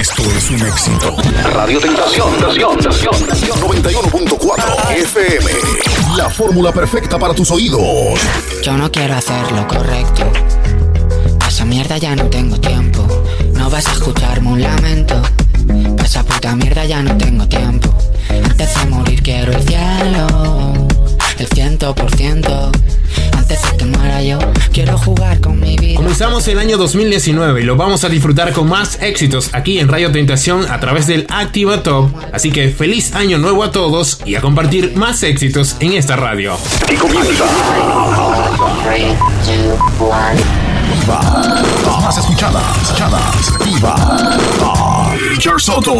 Esto es un éxito. Radio Tentación, Tentación, Tentación. 91.4 FM. La fórmula perfecta para tus oídos. Yo no quiero hacer lo correcto. Esa mierda ya no tengo tiempo. No vas a escucharme un lamento. Pa' esa puta mierda ya no tengo tiempo. Antes de morir quiero el cielo. El ciento por ciento. Antes de que muera yo, quiero jugar con mi vida. Comenzamos el año 2019 y lo vamos a disfrutar con más éxitos aquí en Radio Tentación a través del Activa Top. Así que feliz año nuevo a todos y a compartir más éxitos en esta radio. Y comienza. Las más escuchadas. escuchadas. Viva. Richard Soto.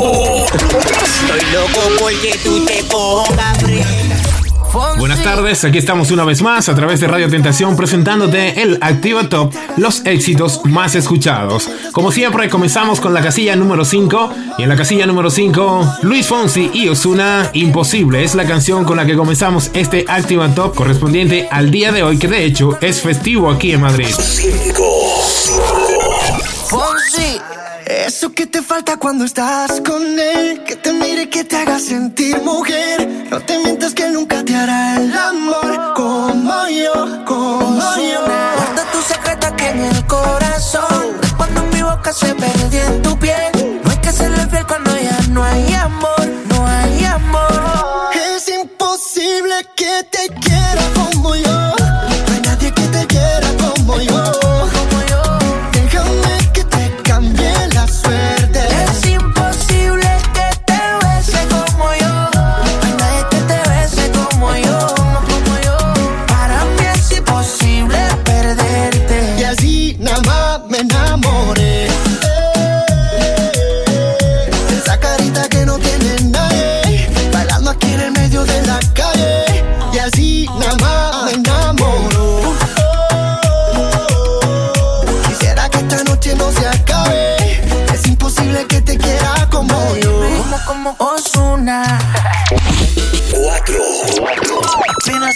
Estoy loco porque tú te pongas frente. Buenas tardes, aquí estamos una vez más a través de Radio Tentación presentándote el Activa Top, los éxitos más escuchados. Como siempre, comenzamos con la casilla número 5 y en la casilla número 5, Luis Fonsi y Osuna, Imposible, es la canción con la que comenzamos este Activa Top correspondiente al día de hoy que de hecho es festivo aquí en Madrid. Fonsi, Eso que te falta cuando estás con él, que te mire, que te haga sentir mujer. No te mientas que nunca te hará el amor como yo, como yo. guarda tu secreto aquí en el corazón. Cuando mi boca se perdió en tu piel. No hay que serle fiel cuando ya no hay amor, no hay amor. Es imposible que te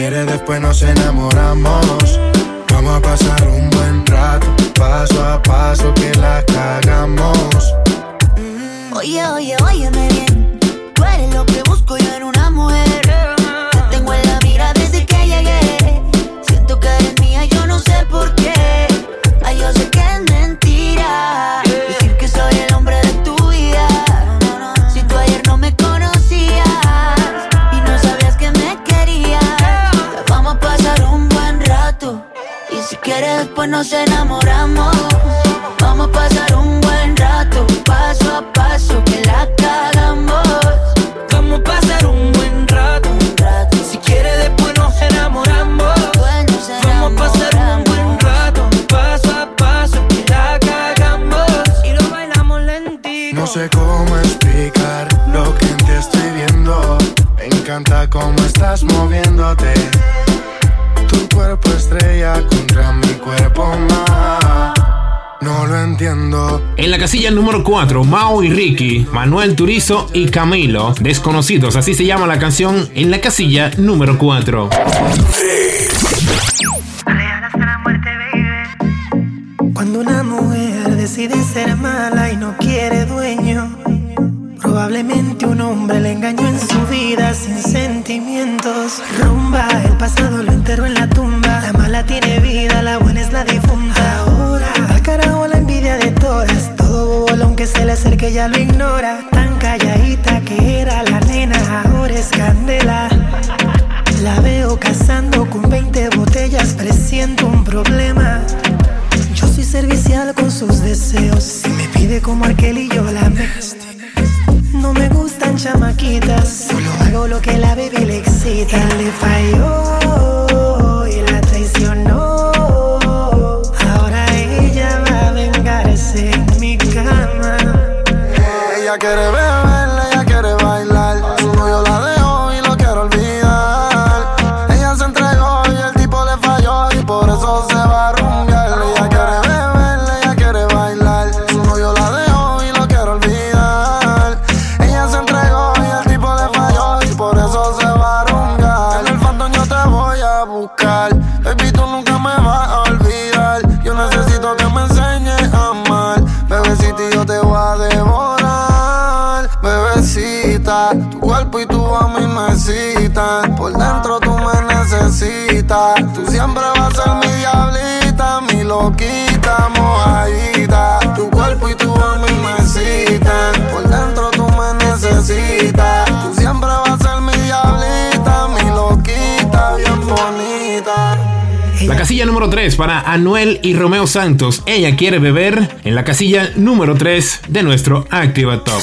Quieres después nos enamoramos. Vamos a pasar un buen rato. Paso a paso que la cagamos. Oye, oye, óyeme bien. Estás moviéndote. Tu cuerpo estrella contra mi cuerpo más. No lo entiendo. En la casilla número 4, Mao y Ricky, Manuel Turizo y Camilo, desconocidos, así se llama la canción en la casilla número 4. Cuando una mujer decide ser mala y no quiere dueño, probablemente un hombre le engañó en su vida sin sentimientos. Rumba, el pasado lo enterró en la tumba. La mala tiene vida, la buena es la difunta. Ahora, al carajo la envidia de todas. Todo bobo, aunque se le acerque, ya lo ignora. Tan calladita que era la nena, ahora es candela. La veo cazando con 20 botellas, presiento un problema. Yo soy servicial con sus deseos. Si me pide como aquel y yo la me chamaquitas. Hago lo que la baby le excita. Él le falló y la traicionó. Ahora ella va a vengarse en mi cama. Ella quiere ver cuerpo y tu a mí me citan. Por dentro tú me necesitas. Tú siempre vas a ser mi diablita, mi loquita, mojadita. Tu cuerpo y tu a mí me citan. Por dentro tú me necesitas. Tú siempre vas a ser mi diablita, mi loquita, bien bonita. La casilla número 3 para Anuel y Romeo Santos. Ella quiere beber en la casilla número 3 de nuestro Activa Top.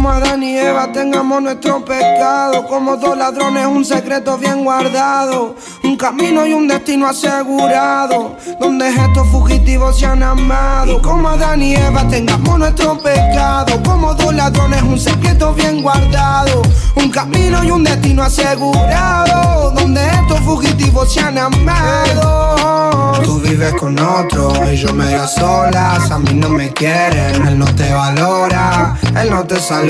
Como Adán y Eva tengamos nuestro pecado. Como dos ladrones, un secreto bien guardado. Un camino y un destino asegurado. Donde estos fugitivos se han amado. Como Adán y Eva tengamos nuestro pecado. Como dos ladrones, un secreto bien guardado. Un camino y un destino asegurado. Donde estos fugitivos se han amado. Tú vives con otro y yo medio solas. A mí no me quieren, él no te valora. Él no te saluda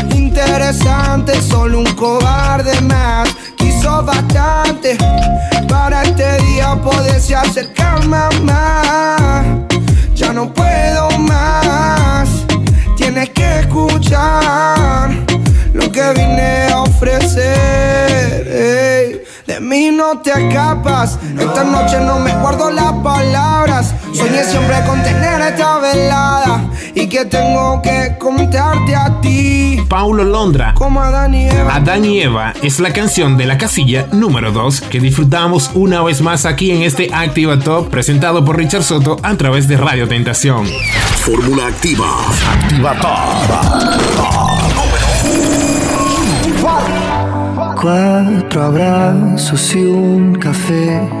interesante, solo un cobarde más. Quiso bastante para este día poderse acercar más. Ya no puedo más, tienes que escuchar lo que vine a ofrecer. De mí no te escapas, esta noche no me guardo que tengo que contarte a ti. Paulo Londra. Como Adán y Eva. Adán y Eva es la canción de la casilla número 2 que disfrutamos una vez más aquí en este Activa Top presentado por Richard Soto a través de Radio Tentación. Fórmula activa. Activa Top. Cuatro abrazos y un café.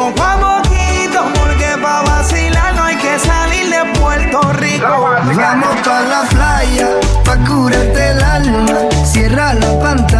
poco a poquito, porque para vacilar no hay que salir de Puerto Rico. Vamos para la playa, pa' curarte el alma, cierra la pantalla.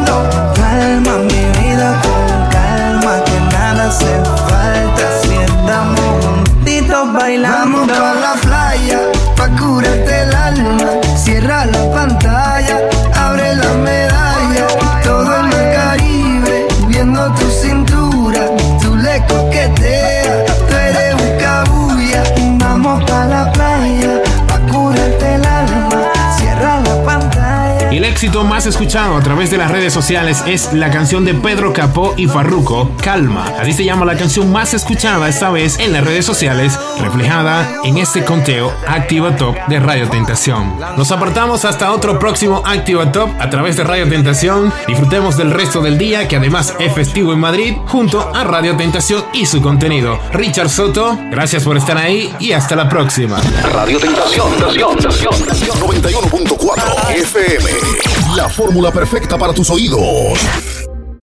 Éxito más escuchado a través de las redes sociales es la canción de Pedro Capó y Farruko, Calma. Así se llama la canción más escuchada esta vez en las redes sociales, reflejada en este conteo Activa Top de Radio Tentación. Nos apartamos hasta otro próximo Activa Top a través de Radio Tentación. Disfrutemos del resto del día, que además es festivo en Madrid, junto a Radio Tentación y su contenido. Richard Soto, gracias por estar ahí y hasta la próxima. Radio Tentación, Tentación, Tentación. 91.4 FM. La fórmula perfecta para tus oídos.